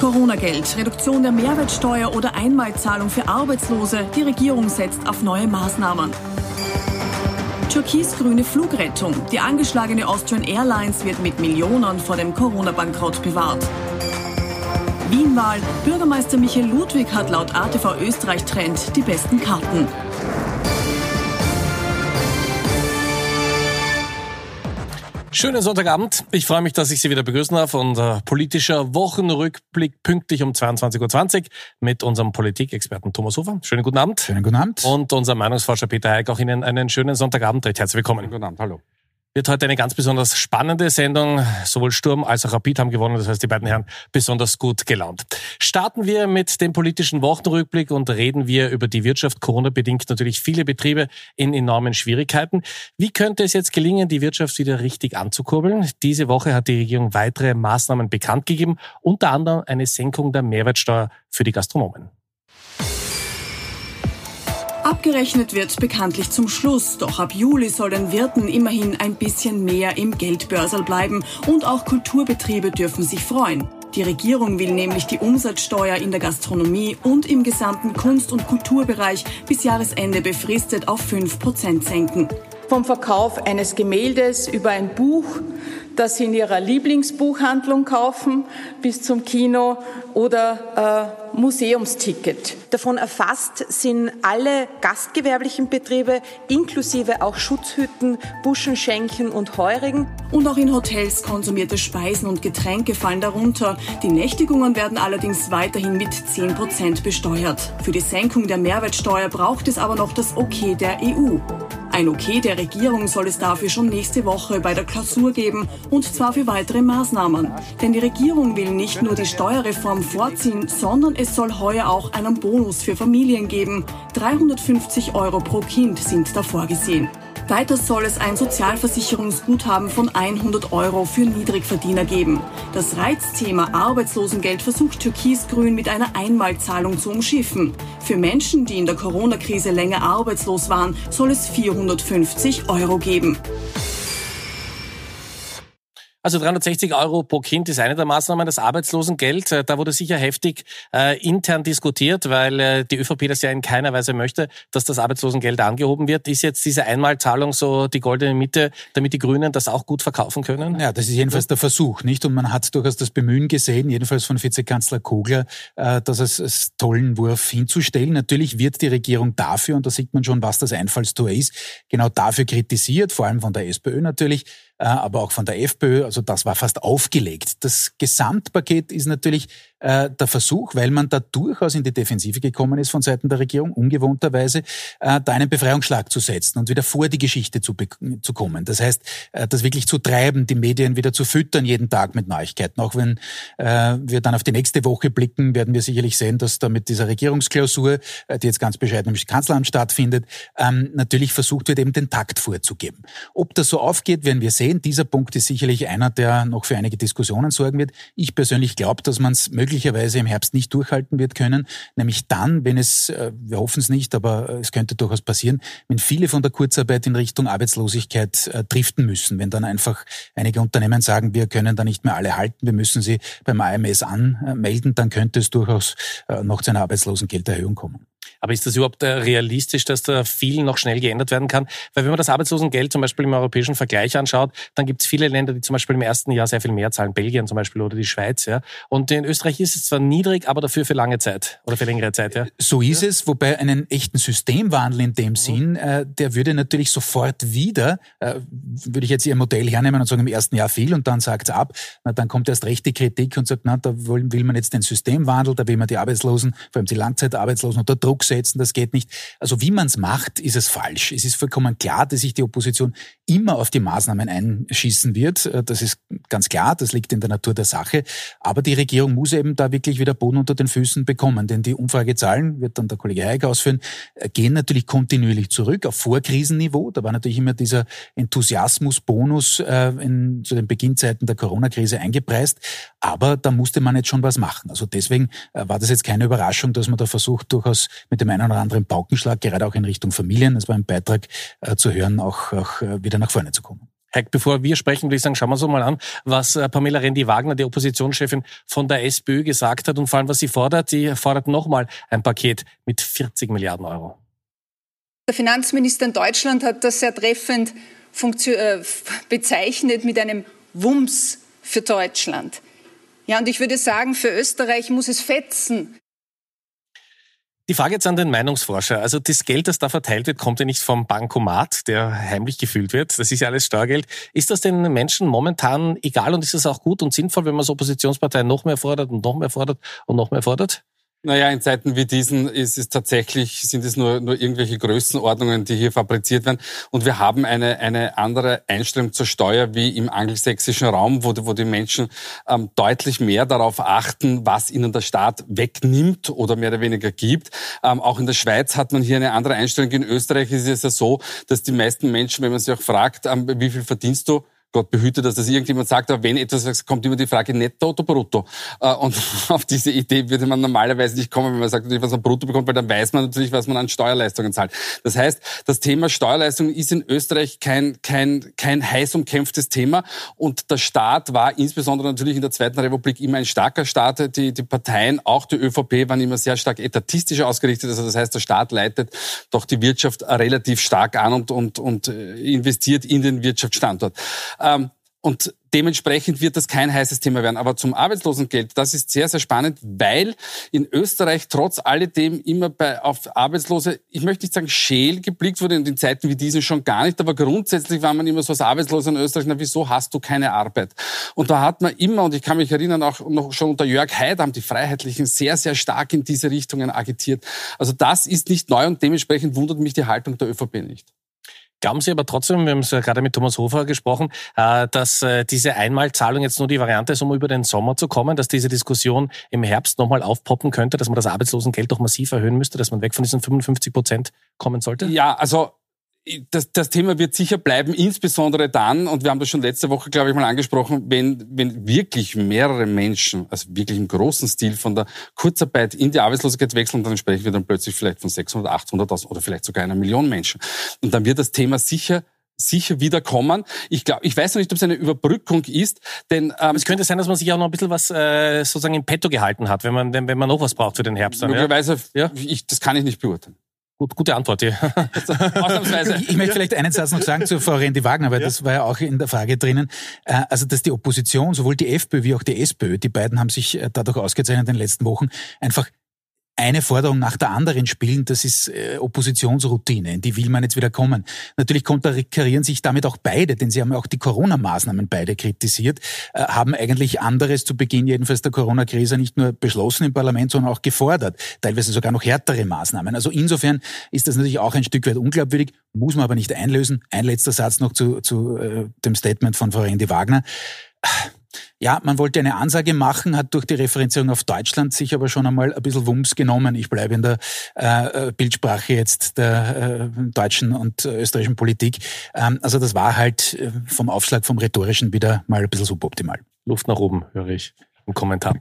Corona-Geld, Reduktion der Mehrwertsteuer oder Einmalzahlung für Arbeitslose. Die Regierung setzt auf neue Maßnahmen. Türkis-grüne Flugrettung. Die angeschlagene Austrian Airlines wird mit Millionen vor dem Corona-Bankrott bewahrt. Wienwahl. Bürgermeister Michael Ludwig hat laut ATV Österreich Trend die besten Karten. Schönen Sonntagabend. Ich freue mich, dass ich Sie wieder begrüßen darf. Unser politischer Wochenrückblick pünktlich um 22.20 Uhr mit unserem Politikexperten Thomas Hofer. Schönen guten Abend. Schönen guten Abend. Und unser Meinungsforscher Peter Heik. Auch Ihnen einen schönen Sonntagabend. Recht herzlich willkommen. Guten Abend. Hallo wird heute eine ganz besonders spannende Sendung. Sowohl Sturm als auch Rapid haben gewonnen, das heißt die beiden Herren besonders gut gelaunt. Starten wir mit dem politischen Wochenrückblick und reden wir über die Wirtschaft. Corona bedingt natürlich viele Betriebe in enormen Schwierigkeiten. Wie könnte es jetzt gelingen, die Wirtschaft wieder richtig anzukurbeln? Diese Woche hat die Regierung weitere Maßnahmen bekannt gegeben, unter anderem eine Senkung der Mehrwertsteuer für die Gastronomen. Abgerechnet wird bekanntlich zum Schluss, doch ab Juli soll den Wirten immerhin ein bisschen mehr im Geldbörsel bleiben und auch Kulturbetriebe dürfen sich freuen. Die Regierung will nämlich die Umsatzsteuer in der Gastronomie und im gesamten Kunst- und Kulturbereich bis Jahresende befristet auf 5% senken. Vom Verkauf eines Gemäldes über ein Buch das Sie in Ihrer Lieblingsbuchhandlung kaufen, bis zum Kino oder äh, Museumsticket. Davon erfasst sind alle gastgewerblichen Betriebe, inklusive auch Schutzhütten, Buschenschenken und Heurigen. Und auch in Hotels konsumierte Speisen und Getränke fallen darunter. Die Nächtigungen werden allerdings weiterhin mit 10 Prozent besteuert. Für die Senkung der Mehrwertsteuer braucht es aber noch das Okay der EU. Ein Okay der Regierung soll es dafür schon nächste Woche bei der Klausur geben und zwar für weitere Maßnahmen. Denn die Regierung will nicht nur die Steuerreform vorziehen, sondern es soll heuer auch einen Bonus für Familien geben. 350 Euro pro Kind sind da vorgesehen. Weiter soll es ein Sozialversicherungsguthaben von 100 Euro für Niedrigverdiener geben. Das Reizthema Arbeitslosengeld versucht Türkisgrün mit einer Einmalzahlung zu umschiffen. Für Menschen, die in der Corona-Krise länger arbeitslos waren, soll es 450 Euro geben. Also 360 Euro pro Kind ist eine der Maßnahmen, das Arbeitslosengeld. Äh, da wurde sicher heftig äh, intern diskutiert, weil äh, die ÖVP das ja in keiner Weise möchte, dass das Arbeitslosengeld angehoben wird. Ist jetzt diese Einmalzahlung so die goldene Mitte, damit die Grünen das auch gut verkaufen können? Ja, das ist jedenfalls der Versuch, nicht? Und man hat durchaus das Bemühen gesehen, jedenfalls von Vizekanzler Kogler, äh, das als, als tollen Wurf hinzustellen. Natürlich wird die Regierung dafür, und da sieht man schon, was das Einfallstor ist, genau dafür kritisiert, vor allem von der SPÖ natürlich, aber auch von der FPÖ. Also das war fast aufgelegt. Das Gesamtpaket ist natürlich äh, der Versuch, weil man da durchaus in die Defensive gekommen ist von Seiten der Regierung, ungewohnterweise, äh, da einen Befreiungsschlag zu setzen und wieder vor die Geschichte zu, zu kommen. Das heißt, äh, das wirklich zu treiben, die Medien wieder zu füttern jeden Tag mit Neuigkeiten. Auch wenn äh, wir dann auf die nächste Woche blicken, werden wir sicherlich sehen, dass da mit dieser Regierungsklausur, äh, die jetzt ganz bescheiden im Kanzleramt stattfindet, ähm, natürlich versucht wird, eben den Takt vorzugeben. Ob das so aufgeht, werden wir sehen. Dieser Punkt ist sicherlich einer, der noch für einige Diskussionen sorgen wird. Ich persönlich glaube, dass man es möglicherweise im Herbst nicht durchhalten wird können, nämlich dann, wenn es, äh, wir hoffen es nicht, aber äh, es könnte durchaus passieren, wenn viele von der Kurzarbeit in Richtung Arbeitslosigkeit äh, driften müssen, wenn dann einfach einige Unternehmen sagen, wir können da nicht mehr alle halten, wir müssen sie beim AMS anmelden, dann könnte es durchaus noch zu einer Arbeitslosengelderhöhung kommen. Aber ist das überhaupt äh, realistisch, dass da viel noch schnell geändert werden kann? Weil wenn man das Arbeitslosengeld zum Beispiel im europäischen Vergleich anschaut, dann gibt es viele Länder, die zum Beispiel im ersten Jahr sehr viel mehr zahlen, Belgien zum Beispiel oder die Schweiz. Ja. Und in Österreich ist es zwar niedrig, aber dafür für lange Zeit oder für längere Zeit. Ja. So ist es, wobei einen echten Systemwandel in dem mhm. Sinn, äh, der würde natürlich sofort wieder, äh, würde ich jetzt Ihr Modell hernehmen und sagen, im ersten Jahr viel und dann sagt es ab, na, dann kommt erst recht die Kritik und sagt, na, da will, will man jetzt den Systemwandel, da will man die Arbeitslosen, vor allem die Langzeitarbeitslosen unter Druck setzen, das geht nicht. Also wie man es macht, ist es falsch. Es ist vollkommen klar, dass sich die Opposition immer auf die Maßnahmen einschießen wird. Äh, das ist ganz klar, das liegt in der Natur der Sache. Aber die Regierung muss eben da wirklich wieder Boden unter den Füßen bekommen, denn die Umfragezahlen, wird dann der Kollege Heik ausführen, äh, gehen natürlich kontinuierlich zurück auf Vorkrisenniveau. Da war natürlich immer dieser Enthusiasmusbonus äh, zu den Beginnzeiten der Corona-Krise eingepreist. Aber da musste man jetzt schon was machen. Also deswegen äh, war das jetzt keine Überraschung, dass man da versucht, durchaus mit dem einen oder anderen Paukenschlag, gerade auch in Richtung Familien, das war ein Beitrag äh, zu hören, auch, auch äh, wieder nach vorne zu kommen. Heck, bevor wir sprechen, würde ich sagen, schauen wir uns mal an, was äh, Pamela Rendi-Wagner, die Oppositionschefin von der SPÖ, gesagt hat und vor allem, was sie fordert. Sie fordert nochmal ein Paket mit 40 Milliarden Euro. Der Finanzminister in Deutschland hat das sehr treffend äh, bezeichnet mit einem Wumms für Deutschland. Ja, und ich würde sagen, für Österreich muss es fetzen. Die Frage jetzt an den Meinungsforscher. Also das Geld, das da verteilt wird, kommt ja nicht vom Bankomat, der heimlich gefüllt wird. Das ist ja alles Steuergeld. Ist das den Menschen momentan egal und ist es auch gut und sinnvoll, wenn man als Oppositionspartei noch mehr fordert und noch mehr fordert und noch mehr fordert? Naja, in Zeiten wie diesen ist es tatsächlich, sind es nur, nur irgendwelche Größenordnungen, die hier fabriziert werden. Und wir haben eine, eine andere Einstellung zur Steuer wie im angelsächsischen Raum, wo, wo die Menschen ähm, deutlich mehr darauf achten, was ihnen der Staat wegnimmt oder mehr oder weniger gibt. Ähm, auch in der Schweiz hat man hier eine andere Einstellung. In Österreich ist es ja so, dass die meisten Menschen, wenn man sie auch fragt, ähm, wie viel verdienst du, Gott behüte, dass das irgendjemand sagt, aber wenn etwas kommt immer die Frage netto oder brutto. Äh, und auf diese Idee würde man normalerweise nicht kommen, wenn man sagt, was man brutto bekommt, weil dann weiß man natürlich, was man an Steuerleistungen zahlt. Das heißt, das Thema Steuerleistungen ist in Österreich kein, kein, kein heiß umkämpftes Thema. Und der Staat war insbesondere natürlich in der Zweiten Republik immer ein starker Staat. Die, die Parteien, auch die ÖVP, waren immer sehr stark etatistisch ausgerichtet. Also das heißt, der Staat leitet doch die Wirtschaft relativ stark an und, und, und äh, investiert in den Wirtschaftsstandort. Ähm, und dementsprechend wird das kein heißes Thema werden. Aber zum Arbeitslosengeld, das ist sehr, sehr spannend, weil in Österreich trotz alledem immer bei, auf Arbeitslose, ich möchte nicht sagen scheel geblickt wurde, in Zeiten wie diesen schon gar nicht, aber grundsätzlich war man immer so als Arbeitsloser in Österreich, na wieso hast du keine Arbeit? Und da hat man immer, und ich kann mich erinnern, auch noch schon unter Jörg Haidt haben die Freiheitlichen sehr, sehr stark in diese Richtungen agitiert. Also das ist nicht neu und dementsprechend wundert mich die Haltung der ÖVP nicht. Glauben Sie aber trotzdem, wir haben es ja gerade mit Thomas Hofer gesprochen, äh, dass äh, diese Einmalzahlung jetzt nur die Variante ist, um über den Sommer zu kommen, dass diese Diskussion im Herbst nochmal aufpoppen könnte, dass man das Arbeitslosengeld doch massiv erhöhen müsste, dass man weg von diesen 55 Prozent kommen sollte? Ja, also das, das Thema wird sicher bleiben, insbesondere dann, und wir haben das schon letzte Woche, glaube ich, mal angesprochen, wenn, wenn wirklich mehrere Menschen, also wirklich im großen Stil von der Kurzarbeit in die Arbeitslosigkeit wechseln, dann sprechen wir dann plötzlich vielleicht von 600, 800.000 oder vielleicht sogar einer Million Menschen. Und dann wird das Thema sicher sicher wieder kommen. Ich glaube, ich weiß noch nicht, ob es eine Überbrückung ist, denn ähm, es könnte sein, dass man sich auch noch ein bisschen was äh, sozusagen im Petto gehalten hat, wenn man wenn, wenn man noch was braucht für den Herbst. Dann, möglicherweise, ja? ich, das kann ich nicht beurteilen. Gut, gute Antwort, ja. Ausnahmsweise. Ich, ich möchte vielleicht einen Satz noch sagen zu Frau Rendi Wagner, weil ja. das war ja auch in der Frage drinnen. Äh, also, dass die Opposition, sowohl die FPÖ wie auch die SPÖ, die beiden haben sich äh, dadurch ausgezeichnet in den letzten Wochen, einfach eine Forderung nach der anderen spielen, das ist äh, Oppositionsroutine, in die will man jetzt wieder kommen. Natürlich konterkarieren sich damit auch beide, denn sie haben auch die Corona-Maßnahmen beide kritisiert, äh, haben eigentlich anderes zu Beginn jedenfalls der Corona-Krise nicht nur beschlossen im Parlament, sondern auch gefordert, teilweise sogar noch härtere Maßnahmen. Also insofern ist das natürlich auch ein Stück weit unglaubwürdig, muss man aber nicht einlösen. Ein letzter Satz noch zu, zu äh, dem Statement von Frau Randy Wagner. Ja, man wollte eine Ansage machen, hat durch die Referenzierung auf Deutschland sich aber schon einmal ein bisschen Wumms genommen. Ich bleibe in der äh, äh Bildsprache jetzt der äh, deutschen und österreichischen Politik. Ähm, also das war halt äh, vom Aufschlag, vom Rhetorischen wieder mal ein bisschen suboptimal. Luft nach oben, höre ich im Kommentar.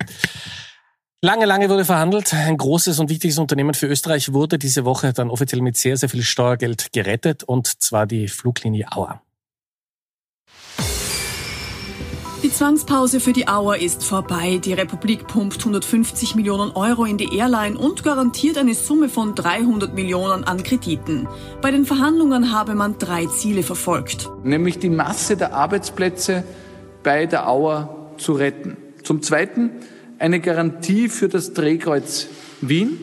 Lange, lange wurde verhandelt. Ein großes und wichtiges Unternehmen für Österreich wurde diese Woche dann offiziell mit sehr, sehr viel Steuergeld gerettet, und zwar die Fluglinie Auer. Die Zwangspause für die Auer ist vorbei. Die Republik pumpt 150 Millionen Euro in die Airline und garantiert eine Summe von 300 Millionen an Krediten. Bei den Verhandlungen habe man drei Ziele verfolgt. Nämlich die Masse der Arbeitsplätze bei der Auer zu retten. Zum Zweiten eine Garantie für das Drehkreuz Wien.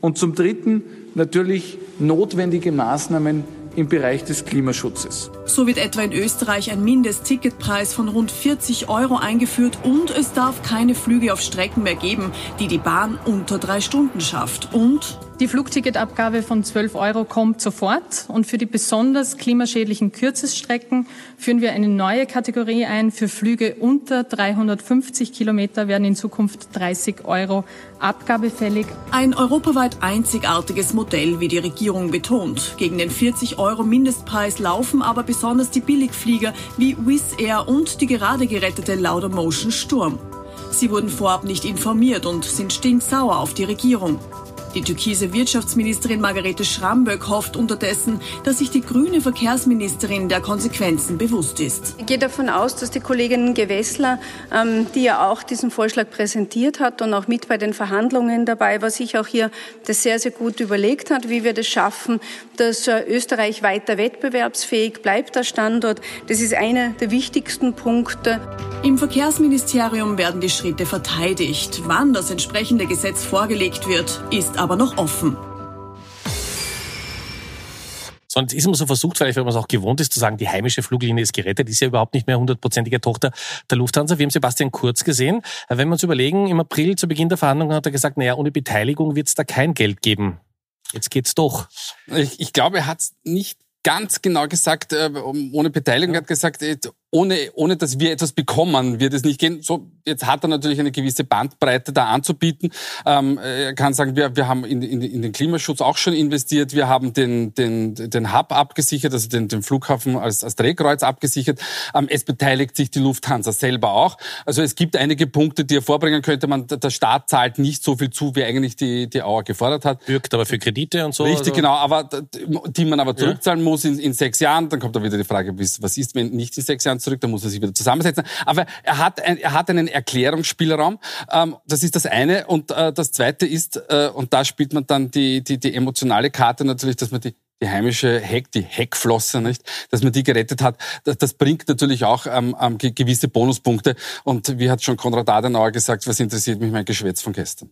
Und zum Dritten natürlich notwendige Maßnahmen im Bereich des Klimaschutzes. So wird etwa in Österreich ein Mindestticketpreis von rund 40 Euro eingeführt und es darf keine Flüge auf Strecken mehr geben, die die Bahn unter drei Stunden schafft. Und die Flugticketabgabe von 12 Euro kommt sofort und für die besonders klimaschädlichen Kürzesstrecken führen wir eine neue Kategorie ein. Für Flüge unter 350 Kilometer werden in Zukunft 30 Euro Abgabe fällig. Ein europaweit einzigartiges Modell, wie die Regierung betont. Gegen den 40 Euro Mindestpreis laufen aber besonders die Billigflieger wie Wizz Air und die gerade gerettete Laudamotion Sturm. Sie wurden vorab nicht informiert und sind stinksauer auf die Regierung. Die türkise Wirtschaftsministerin Margarete Schramböck hofft unterdessen, dass sich die grüne Verkehrsministerin der Konsequenzen bewusst ist. Ich gehe davon aus, dass die Kollegin Gewessler, ähm, die ja auch diesen Vorschlag präsentiert hat und auch mit bei den Verhandlungen dabei war, sich auch hier das sehr, sehr gut überlegt hat, wie wir das schaffen, dass äh, Österreich weiter wettbewerbsfähig bleibt als Standort. Das ist einer der wichtigsten Punkte. Im Verkehrsministerium werden die Schritte verteidigt. Wann das entsprechende Gesetz vorgelegt wird, ist aber noch offen. Sonst ist man so versucht, vielleicht wenn man es auch gewohnt ist, zu sagen, die heimische Fluglinie ist gerettet, ist ja überhaupt nicht mehr hundertprozentige Tochter der Lufthansa. Wir haben Sebastian Kurz gesehen. Wenn wir uns überlegen, im April zu Beginn der Verhandlungen hat er gesagt, naja, ohne Beteiligung wird es da kein Geld geben. Jetzt geht's doch. Ich, ich glaube, er hat es nicht ganz genau gesagt, äh, ohne Beteiligung, er hat gesagt, äh, ohne, ohne dass wir etwas bekommen, wird es nicht gehen. So, jetzt hat er natürlich eine gewisse Bandbreite da anzubieten. Ähm, er kann sagen, wir, wir haben in, in, in den Klimaschutz auch schon investiert. Wir haben den, den, den Hub abgesichert, also den, den Flughafen als, als Drehkreuz abgesichert. Ähm, es beteiligt sich die Lufthansa selber auch. Also es gibt einige Punkte, die er vorbringen könnte. Man, der Staat zahlt nicht so viel zu, wie eigentlich die, die Auer gefordert hat. Wirkt aber für Kredite und so. Richtig, also. genau. Aber die man aber zurückzahlen ja. muss in, in sechs Jahren. Dann kommt da wieder die Frage, was ist, wenn nicht in sechs Jahren zurück, dann muss er sich wieder zusammensetzen. Aber er hat, ein, er hat einen Erklärungsspielraum. Ähm, das ist das eine. Und äh, das zweite ist, äh, und da spielt man dann die, die, die emotionale Karte natürlich, dass man die die heimische Heck, die Heckflosse, nicht, dass man die gerettet hat, das, das bringt natürlich auch ähm, ähm, gewisse Bonuspunkte. Und wie hat schon Konrad Adenauer gesagt, was interessiert mich mein Geschwätz von gestern?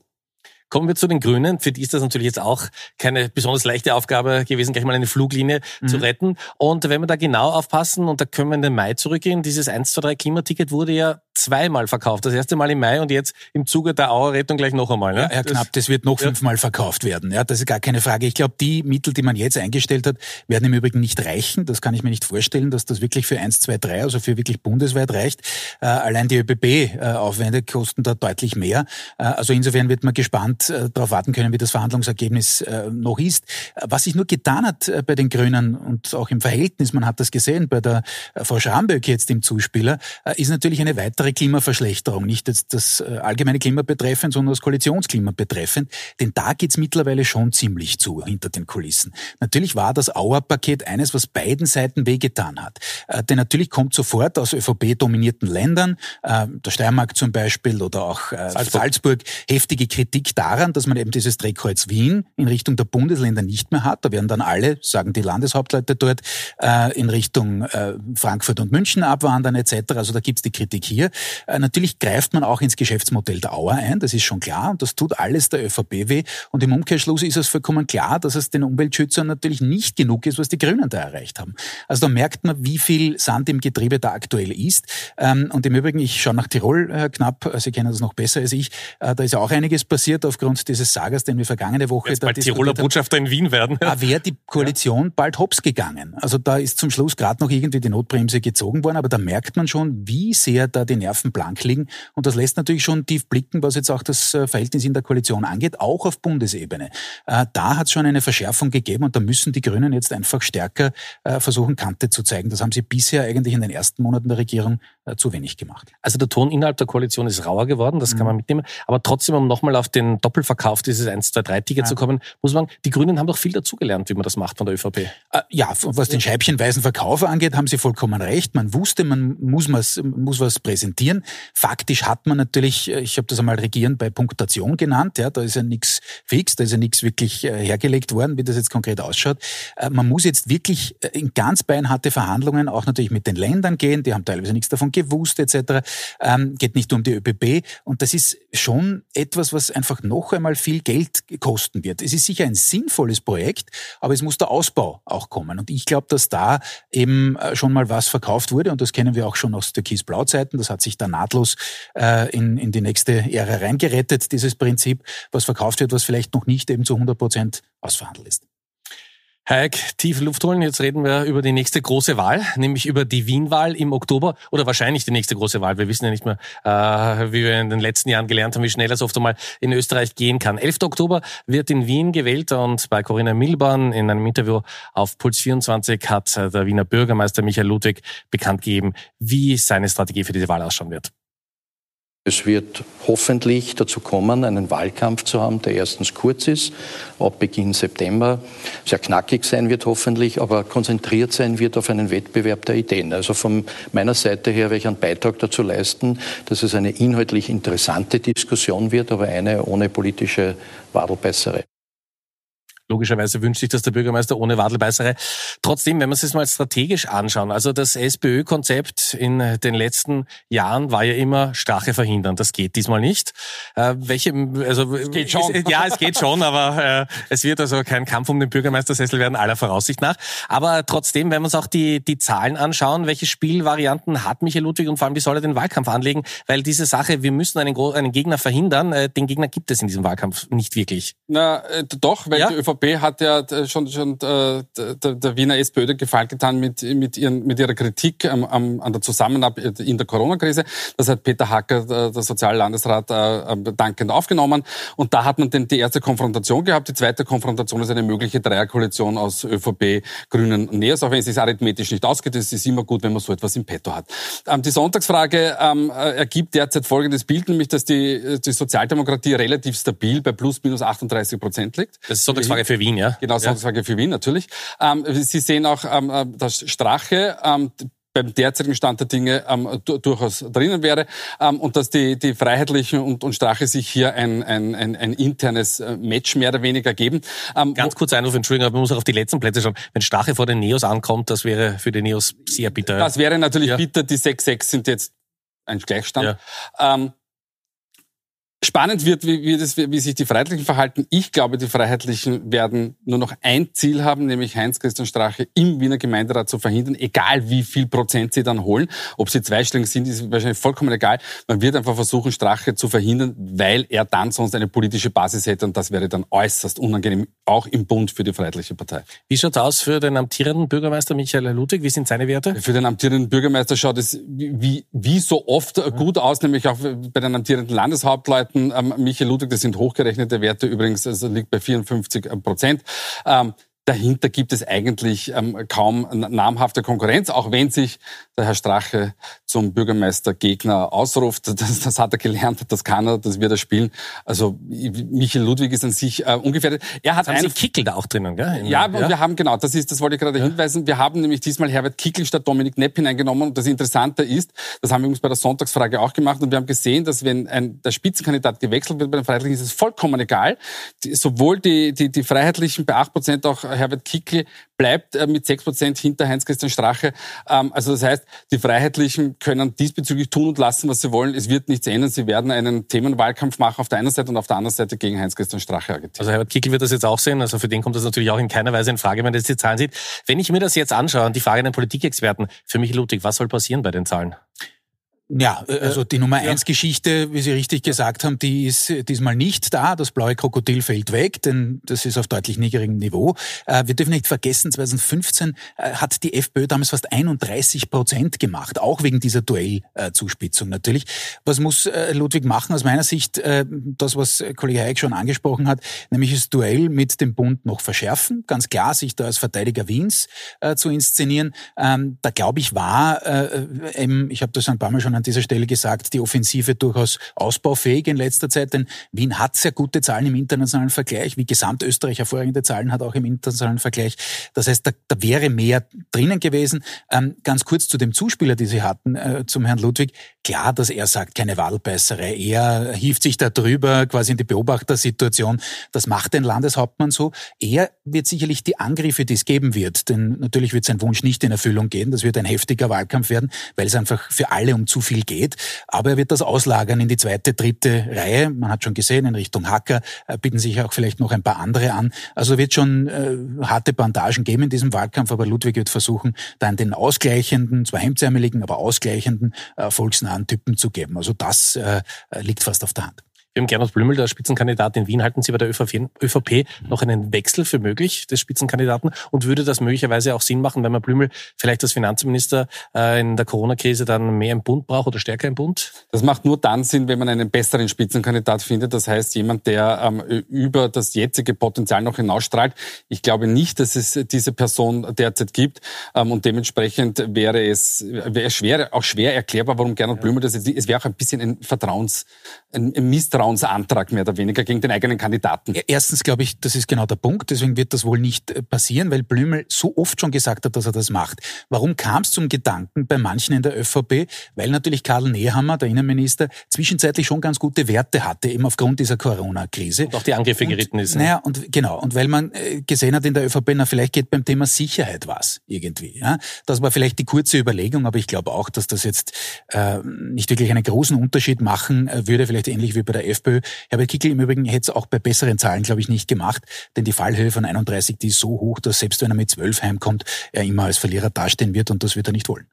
Kommen wir zu den Grünen. Für die ist das natürlich jetzt auch keine besonders leichte Aufgabe gewesen, gleich mal eine Fluglinie mhm. zu retten. Und wenn wir da genau aufpassen, und da können wir in den Mai zurückgehen, dieses 1, 2, 3 Klimaticket wurde ja zweimal verkauft. Das erste Mal im Mai und jetzt im Zuge der Auerrettung gleich noch einmal. Ne? Ja, Herr Knapp, das wird noch ja. fünfmal verkauft werden. Ja, das ist gar keine Frage. Ich glaube, die Mittel, die man jetzt eingestellt hat, werden im Übrigen nicht reichen. Das kann ich mir nicht vorstellen, dass das wirklich für 1, 2, 3, also für wirklich bundesweit reicht. Äh, allein die ÖBB-Aufwände äh, kosten da deutlich mehr. Äh, also insofern wird man gespannt äh, darauf warten können, wie das Verhandlungsergebnis äh, noch ist. Was sich nur getan hat äh, bei den Grünen und auch im Verhältnis, man hat das gesehen bei der äh, Frau Schramböck jetzt im Zuspieler, ist natürlich eine weitere Klimaverschlechterung, nicht jetzt das äh, allgemeine Klima betreffend, sondern das Koalitionsklima betreffend. Denn da geht's mittlerweile schon ziemlich zu hinter den Kulissen. Natürlich war das Auer-Paket eines, was beiden Seiten wehgetan hat. Äh, denn natürlich kommt sofort aus ÖVP-dominierten Ländern, äh, der Steiermark zum Beispiel oder auch äh, Salzburg. Salzburg, heftige Kritik daran, dass man eben dieses Drehkreuz Wien in Richtung der Bundesländer nicht mehr hat. Da werden dann alle, sagen die Landeshauptleute dort, äh, in Richtung äh, Frankfurt und München abwandern etc. Also da gibt's die Kritik hier. Äh, natürlich greift man auch ins Geschäftsmodell der Auer ein, das ist schon klar und das tut alles der ÖVP weh. Und im Umkehrschluss ist es vollkommen klar, dass es den Umweltschützern natürlich nicht genug ist, was die Grünen da erreicht haben. Also da merkt man, wie viel Sand im Getriebe da aktuell ist. Ähm, und im Übrigen, ich schaue nach Tirol, Knapp, Sie kennen das noch besser als ich, da ist ja auch einiges passiert aufgrund dieses Sagers, den wir vergangene Woche... Jetzt da bald Tiroler Botschafter in Wien werden. Da wäre die Koalition ja. bald hops gegangen. Also da ist zum Schluss gerade noch irgendwie die Notbremse gezogen worden, aber da merkt man schon, wie sehr da die Nerven blank liegen. Und das lässt natürlich schon tief blicken, was jetzt auch das äh, Verhältnis in der Koalition angeht, auch auf Bundesebene. Äh, da hat es schon eine Verschärfung gegeben und da müssen die Grünen jetzt einfach stärker äh, versuchen, Kante zu zeigen. Das haben sie bisher eigentlich in den ersten Monaten der Regierung zu wenig gemacht. Also der Ton innerhalb der Koalition ist rauer geworden, das mhm. kann man mitnehmen. Aber trotzdem, um nochmal auf den Doppelverkauf dieses 1, 2, 3 Ticket ja. zu kommen, muss man sagen, die Grünen haben doch viel dazugelernt, wie man das macht von der ÖVP. Ja, was den scheibchenweisen Verkauf angeht, haben Sie vollkommen recht. Man wusste, man muss was, muss was präsentieren. Faktisch hat man natürlich, äh, ich habe das einmal Regieren bei Punktation genannt, ja, da ist ja nichts fix, da ist ja nichts wirklich äh, hergelegt worden, wie das jetzt konkret ausschaut. Äh, man muss jetzt wirklich in ganz beinharte Verhandlungen auch natürlich mit den Ländern gehen, die haben teilweise nichts davon gewusst etc. Ähm, geht nicht um die ÖBB und das ist schon etwas, was einfach noch einmal viel Geld kosten wird. Es ist sicher ein sinnvolles Projekt, aber es muss der Ausbau auch kommen und ich glaube, dass da eben schon mal was verkauft wurde und das kennen wir auch schon aus Türkis-Blau-Zeiten, das hat sich da nahtlos äh, in, in die nächste Ära reingerettet, dieses Prinzip, was verkauft wird, was vielleicht noch nicht eben zu 100 Prozent ausverhandelt ist. Heik, tief Luft holen. Jetzt reden wir über die nächste große Wahl, nämlich über die Wien-Wahl im Oktober oder wahrscheinlich die nächste große Wahl. Wir wissen ja nicht mehr, äh, wie wir in den letzten Jahren gelernt haben, wie schnell es oft einmal in Österreich gehen kann. 11. Oktober wird in Wien gewählt und bei Corinna Milborn in einem Interview auf Puls 24 hat der Wiener Bürgermeister Michael Ludwig bekannt gegeben, wie seine Strategie für diese Wahl ausschauen wird. Es wird hoffentlich dazu kommen, einen Wahlkampf zu haben, der erstens kurz ist, ab Beginn September, sehr knackig sein wird hoffentlich, aber konzentriert sein wird auf einen Wettbewerb der Ideen. Also von meiner Seite her werde ich einen Beitrag dazu leisten, dass es eine inhaltlich interessante Diskussion wird, aber eine ohne politische Wadelbeißerei. Logischerweise wünscht sich das der Bürgermeister ohne Wadelbeißerei. Trotzdem, wenn wir es jetzt mal strategisch anschauen, also das SPÖ-Konzept in den letzten Jahren war ja immer Strache verhindern. Das geht diesmal nicht. Äh, welche, also es geht schon. Es, ja, es geht schon, aber äh, es wird also kein Kampf um den Bürgermeistersessel werden aller Voraussicht nach. Aber trotzdem, wenn wir uns auch die die Zahlen anschauen, welche Spielvarianten hat Michael Ludwig und vor allem wie soll er den Wahlkampf anlegen? Weil diese Sache, wir müssen einen, einen Gegner verhindern, äh, den Gegner gibt es in diesem Wahlkampf nicht wirklich. Na, äh, doch, weil ja? die ÖVP ÖVP hat ja äh, schon, schon äh, der, der Wiener SPÖ den Gefallen getan mit, mit, ihren, mit ihrer Kritik am, am, an der Zusammenarbeit in der Corona-Krise. Das hat Peter Hacker, der Soziallandesrat, äh, dankend aufgenommen. Und da hat man den, die erste Konfrontation gehabt. Die zweite Konfrontation ist eine mögliche Dreierkoalition aus ÖVP, Grünen und NEOS, auch wenn es sich arithmetisch nicht ausgeht. Es ist immer gut, wenn man so etwas im Petto hat. Ähm, die Sonntagsfrage ähm, ergibt derzeit folgendes Bild, nämlich dass die, die Sozialdemokratie relativ stabil bei plus minus 38 Prozent liegt. Das ist Sonntagsfrage für Wien, ja? Genau, Sonntagsfrage für Wien natürlich. Ähm, Sie sehen auch, ähm, äh, dass Strache ähm, beim derzeitigen Stand der Dinge ähm, durchaus drinnen wäre ähm, und dass die, die Freiheitlichen und, und Strache sich hier ein, ein, ein, ein internes äh, Match mehr oder weniger geben. Ähm, Ganz kurz Einruf, Entschuldigung, aber man muss auch auf die letzten Plätze schauen. Wenn Strache vor den Neos ankommt, das wäre für die Neos sehr bitter. Das wäre natürlich ja. bitter. Die 6-6 sind jetzt ein Gleichstand. Ja. Ähm, Spannend wird, wie, wie, das, wie sich die Freiheitlichen verhalten. Ich glaube, die Freiheitlichen werden nur noch ein Ziel haben, nämlich Heinz-Christian Strache im Wiener Gemeinderat zu verhindern, egal wie viel Prozent sie dann holen. Ob sie zweistellig sind, ist wahrscheinlich vollkommen egal. Man wird einfach versuchen, Strache zu verhindern, weil er dann sonst eine politische Basis hätte und das wäre dann äußerst unangenehm, auch im Bund für die Freiheitliche Partei. Wie schaut es aus für den amtierenden Bürgermeister Michael Ludwig? Wie sind seine Werte? Für den amtierenden Bürgermeister schaut es wie, wie so oft gut aus, nämlich auch bei den amtierenden Landeshauptleuten Experten, ähm, Michael Ludwig, das sind hochgerechnete Werte übrigens, also liegt bei 54 Prozent. Ähm, dahinter gibt es eigentlich ähm, kaum namhafte Konkurrenz, auch wenn sich der Herr Strache zum Bürgermeistergegner ausruft. Das, das hat er gelernt, das kann er, das wird er spielen. Also Michael Ludwig ist an sich äh, ungefährdet. Er hat einen Kickel da auch drinnen, gell? Ja, ja, wir haben genau, das ist, das wollte ich gerade ja. hinweisen. Wir haben nämlich diesmal Herbert Kickel statt Dominik Nepp hineingenommen. Und das Interessante ist, das haben wir uns bei der Sonntagsfrage auch gemacht. Und wir haben gesehen, dass wenn ein, der Spitzenkandidat gewechselt wird bei den Freiheitlichen, ist es vollkommen egal. Die, sowohl die, die, die Freiheitlichen bei 8 Prozent, auch Herbert Kickel bleibt äh, mit 6 Prozent hinter Heinz-Christian Strache. Ähm, also das heißt, die Freiheitlichen können diesbezüglich tun und lassen, was sie wollen. Es wird nichts ändern. Sie werden einen Themenwahlkampf machen auf der einen Seite und auf der anderen Seite gegen Heinz-Christian Strache agitieren. Also Herbert Kickel wird das jetzt auch sehen. Also für den kommt das natürlich auch in keiner Weise in Frage, wenn man jetzt die Zahlen sieht. Wenn ich mir das jetzt anschaue und die Frage an den Politikexperten, für mich Ludwig, was soll passieren bei den Zahlen? Ja, äh, also die Nummer eins Geschichte, wie Sie richtig gesagt haben, die ist diesmal nicht da. Das blaue Krokodil fällt weg, denn das ist auf deutlich niedrigem Niveau. Äh, wir dürfen nicht vergessen, 2015 äh, hat die FPÖ damals fast 31 Prozent gemacht, auch wegen dieser Duellzuspitzung natürlich. Was muss Ludwig machen aus meiner Sicht? Das, was Kollege Hayek schon angesprochen hat, nämlich das Duell mit dem Bund noch verschärfen. Ganz klar, sich da als Verteidiger Wiens zu inszenieren. Ähm, da glaube ich war, ich habe das ein paar Mal schon an dieser Stelle gesagt, die Offensive durchaus ausbaufähig in letzter Zeit, denn Wien hat sehr gute Zahlen im internationalen Vergleich, wie Gesamtösterreich hervorragende Zahlen hat auch im internationalen Vergleich. Das heißt, da, da wäre mehr drinnen gewesen. Ähm, ganz kurz zu dem Zuspieler, die Sie hatten, äh, zum Herrn Ludwig. Klar, dass er sagt, keine Wahlbeißerei. Er hieft sich da drüber, quasi in die Beobachtersituation. Das macht den Landeshauptmann so. Er wird sicherlich die Angriffe, die es geben wird, denn natürlich wird sein Wunsch nicht in Erfüllung gehen. Das wird ein heftiger Wahlkampf werden, weil es einfach für alle um zu viel viel geht. Aber er wird das auslagern in die zweite, dritte Reihe. Man hat schon gesehen, in Richtung Hacker äh, bieten sich auch vielleicht noch ein paar andere an. Also wird schon äh, harte Bandagen geben in diesem Wahlkampf, aber Ludwig wird versuchen, dann den ausgleichenden, zwar hemdsärmeligen, aber ausgleichenden, äh, volksnahen Typen zu geben. Also das äh, liegt fast auf der Hand. Wir haben Gernot Blümel, der Spitzenkandidat in Wien. Halten Sie bei der ÖVP, ÖVP noch einen Wechsel für möglich des Spitzenkandidaten? Und würde das möglicherweise auch Sinn machen, wenn man Blümel vielleicht als Finanzminister äh, in der Corona-Krise dann mehr im Bund braucht oder stärker im Bund? Das macht nur dann Sinn, wenn man einen besseren Spitzenkandidat findet. Das heißt, jemand, der ähm, über das jetzige Potenzial noch hinausstrahlt. Ich glaube nicht, dass es diese Person derzeit gibt. Ähm, und dementsprechend wäre es, wäre schwer, auch schwer erklärbar, warum Gernot Blümel das jetzt, es wäre auch ein bisschen ein Vertrauens, ein Misstrauensantrag mehr oder weniger gegen den eigenen Kandidaten. Erstens glaube ich, das ist genau der Punkt. Deswegen wird das wohl nicht äh, passieren, weil Blümel so oft schon gesagt hat, dass er das macht. Warum kam es zum Gedanken bei manchen in der ÖVP? Weil natürlich Karl Nehammer, der Innenminister, zwischenzeitlich schon ganz gute Werte hatte, eben aufgrund dieser Corona-Krise. Und auch die Angriffe und, geritten ist. Ne? Naja, und genau. Und weil man äh, gesehen hat in der ÖVP, na, vielleicht geht beim Thema Sicherheit was irgendwie. Ja? Das war vielleicht die kurze Überlegung, aber ich glaube auch, dass das jetzt äh, nicht wirklich einen großen Unterschied machen äh, würde, vielleicht ähnlich wie bei der FPÖ. Herbert Kickl im Übrigen hätte es auch bei besseren Zahlen, glaube ich, nicht gemacht, denn die Fallhöhe von 31, die ist so hoch, dass selbst wenn er mit 12 heimkommt, er immer als Verlierer dastehen wird und das wird er nicht wollen.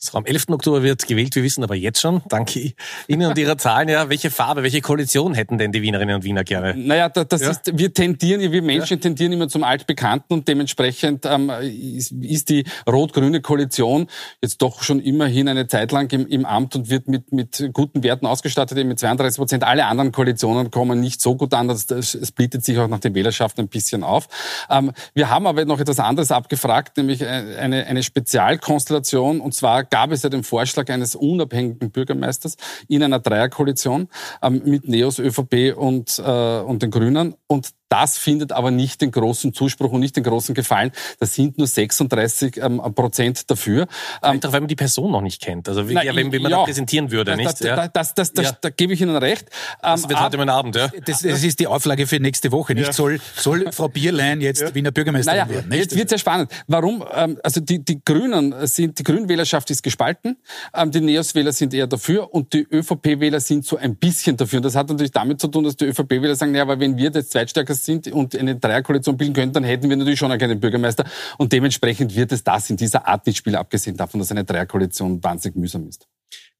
So, am 11. Oktober wird gewählt, wir wissen aber jetzt schon, danke Ihnen und Ihrer Zahlen, ja, welche Farbe, welche Koalition hätten denn die Wienerinnen und Wiener gerne? Naja, das ja? ist, wir tendieren, wir Menschen ja. tendieren immer zum Altbekannten und dementsprechend ähm, ist, ist die rot-grüne Koalition jetzt doch schon immerhin eine Zeit lang im, im Amt und wird mit, mit guten Werten ausgestattet, eben mit 32 Prozent. Alle anderen Koalitionen kommen nicht so gut an, das, das, es bietet sich auch nach den Wählerschaften ein bisschen auf. Ähm, wir haben aber noch etwas anderes abgefragt, nämlich eine, eine Spezialkonstellation und zwar gab es ja den Vorschlag eines unabhängigen Bürgermeisters in einer Dreierkoalition ähm, mit Neos, ÖVP und, äh, und den Grünen. Und das findet aber nicht den großen Zuspruch und nicht den großen Gefallen. Das sind nur 36 ähm, Prozent dafür. Ähm, auch weil man die Person noch nicht kennt. Also wie, Na, ja, wenn, wenn man ja, da präsentieren würde, das, nicht? Das, ja. das, das, das, ja. Da gebe ich Ihnen recht. Das wird ähm, heute mein Abend, ja. Das, das, ist die Auflage für nächste Woche. Nicht soll, soll Frau Bierlein jetzt Wiener Bürgermeisterin naja, werden. Nicht? Jetzt wird sehr spannend. Warum? Ähm, also die, die Grünen sind, die Grünwählerschaft ist gespalten. Ähm, die Neos-Wähler sind eher dafür und die ÖVP-Wähler sind so ein bisschen dafür. Und das hat natürlich damit zu tun, dass die ÖVP-Wähler sagen, naja, aber wenn wir jetzt zweitstärker sind und eine Dreierkoalition bilden könnten, dann hätten wir natürlich schon einen Bürgermeister. Und dementsprechend wird es das in dieser Art nicht spielen, abgesehen davon, dass eine Dreierkoalition wahnsinnig mühsam ist.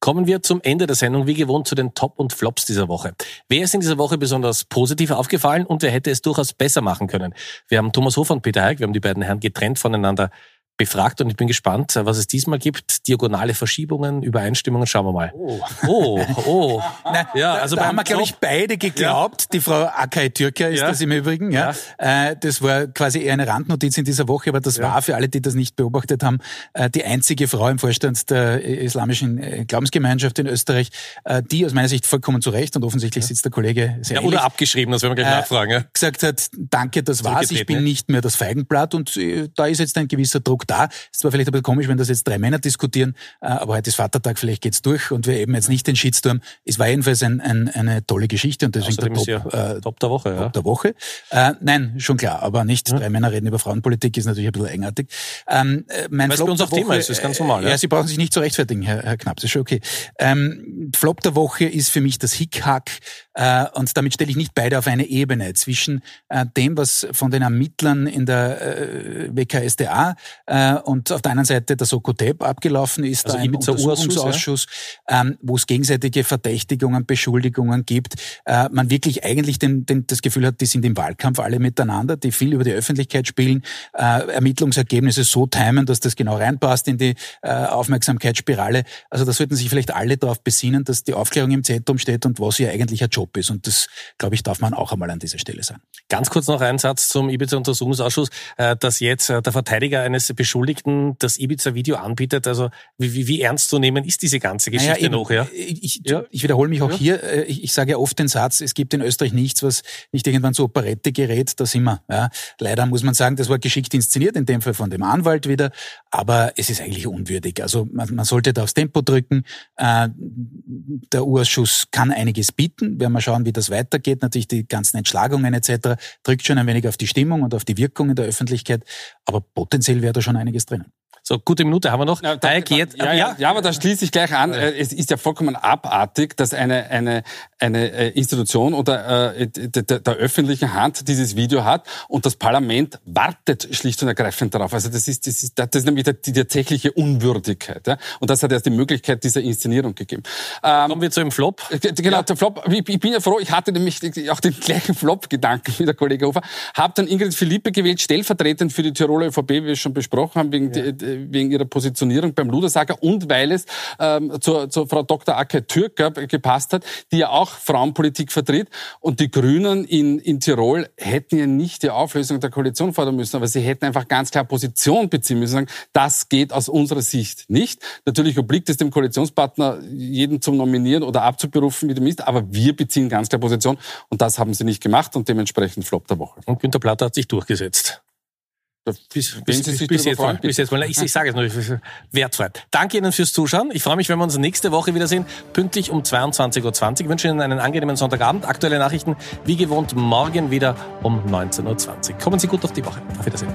Kommen wir zum Ende der Sendung, wie gewohnt, zu den Top und Flops dieser Woche. Wer ist in dieser Woche besonders positiv aufgefallen und wer hätte es durchaus besser machen können? Wir haben Thomas Hofer und Peter Heik, wir haben die beiden Herren getrennt voneinander befragt und ich bin gespannt, was es diesmal gibt. Diagonale Verschiebungen, Übereinstimmungen, schauen wir mal. Oh, oh, oh. Nein, ja, also da haben wir, glaube ich, beide geglaubt. Ja. Die Frau Akay Türker ist ja. das im Übrigen. Ja. ja. Äh, das war quasi eher eine Randnotiz in dieser Woche, aber das ja. war für alle, die das nicht beobachtet haben, äh, die einzige Frau im Vorstand der islamischen äh, Glaubensgemeinschaft in Österreich, die aus meiner Sicht vollkommen zu Recht und offensichtlich sitzt der Kollege sehr ja, Oder abgeschrieben, das werden wir gleich nachfragen. Ja. Gesagt hat, danke, das war's, ich bin nicht mehr das Feigenblatt und da ist jetzt ein gewisser Druck da. Ist zwar vielleicht ein bisschen komisch, wenn das jetzt drei Männer diskutieren, äh, aber heute ist Vatertag, vielleicht geht's durch und wir eben jetzt nicht den Shitstorm. Es war jedenfalls ein, ein, eine tolle Geschichte und deswegen der Top, ja äh, Top der Woche. Top ja. der Woche. Äh, nein, schon klar, aber nicht ja. drei Männer reden über Frauenpolitik, ist natürlich ein bisschen eigenartig. Ähm, äh, mein Weil Flop bei uns auf Thema ist, ist ganz normal. Ja. ja, Sie brauchen sich nicht zu rechtfertigen, Herr, Herr Knapp, das ist schon okay. Ähm, Flop der Woche ist für mich das Hickhack äh, und damit stelle ich nicht beide auf eine Ebene zwischen äh, dem, was von den Ermittlern in der äh, WKSDA äh, und auf der einen Seite der Sokotep abgelaufen ist, also da ein Untersuchungsausschuss, ja. ähm, wo es gegenseitige Verdächtigungen, Beschuldigungen gibt. Äh, man wirklich eigentlich den, den, das Gefühl hat, die sind im Wahlkampf alle miteinander, die viel über die Öffentlichkeit spielen, äh, Ermittlungsergebnisse so timen, dass das genau reinpasst in die äh, Aufmerksamkeitsspirale. Also da sollten sich vielleicht alle darauf besinnen, dass die Aufklärung im Zentrum steht und was hier eigentlich ein Job ist. Und das, glaube ich, darf man auch einmal an dieser Stelle sagen. Ganz kurz noch ein Satz zum Ibiza-Untersuchungsausschuss, äh, dass jetzt äh, der Verteidiger eines Beschuldigten das Ibiza-Video anbietet. Also wie, wie, ernst zu nehmen ist diese ganze Geschichte naja, eben, noch? Ja? Ich, ja? ich wiederhole mich auch ja. hier. Äh, ich, ich sage ja oft den Satz, es gibt in Österreich nichts, was nicht irgendwann zu Operette gerät. Da sind wir. Ja. Leider muss man sagen, das war geschickt inszeniert, in dem Fall von dem Anwalt wieder. Aber es ist eigentlich unwürdig. Also man, man sollte da aufs Tempo drücken. Äh, der U-Ausschuss kann einiges bieten. Werden wir schauen, wie das weitergeht. Natürlich die ganzen Entschlagungen etc. drückt schon ein wenig auf die Stimmung und auf die Wirkung in der Öffentlichkeit. Aber potenziell wäre da schon einiges drinnen. So, gute Minute haben wir noch. Ja, da, erklärt, ja, ja, ja, aber da schließe ich gleich an. Äh, es ist ja vollkommen abartig, dass eine, eine, eine äh, Institution oder äh, der, der öffentlichen Hand dieses Video hat und das Parlament wartet schlicht und ergreifend darauf. Also das ist, das ist, das ist nämlich die tatsächliche Unwürdigkeit. Ja? Und das hat erst die Möglichkeit dieser Inszenierung gegeben. Ähm, Kommen wir zu dem Flop. Genau, ja. der Flop. Ich, ich bin ja froh, ich hatte nämlich auch den gleichen Flop-Gedanken wie der Kollege Hofer. Habe dann Ingrid Philippe gewählt, stellvertretend für die Tiroler ÖVP, wie wir schon besprochen haben, wegen, ja. die, wegen ihrer Positionierung beim Ludersager und weil es ähm, zur, zur Frau Dr. Ake Türker gepasst hat, die ja auch Frauenpolitik vertritt. Und die Grünen in, in Tirol hätten ja nicht die Auflösung der Koalition fordern müssen, aber sie hätten einfach ganz klar Position beziehen müssen, sagen, das geht aus unserer Sicht nicht. Natürlich obliegt es dem Koalitionspartner, jeden zum Nominieren oder abzuberufen, wie dem ist, aber wir beziehen ganz klar Position und das haben sie nicht gemacht und dementsprechend Flop der Woche. Und Günter Platter hat sich durchgesetzt. Bis, bis, bis, bis, jetzt mal, bis jetzt mal. Ich, ich sage es nur, wertfrei. Danke Ihnen fürs Zuschauen. Ich freue mich, wenn wir uns nächste Woche wiedersehen, pünktlich um 22.20 Uhr. Ich wünsche Ihnen einen angenehmen Sonntagabend. Aktuelle Nachrichten, wie gewohnt, morgen wieder um 19.20 Uhr. Kommen Sie gut durch die Woche. Auf Wiedersehen.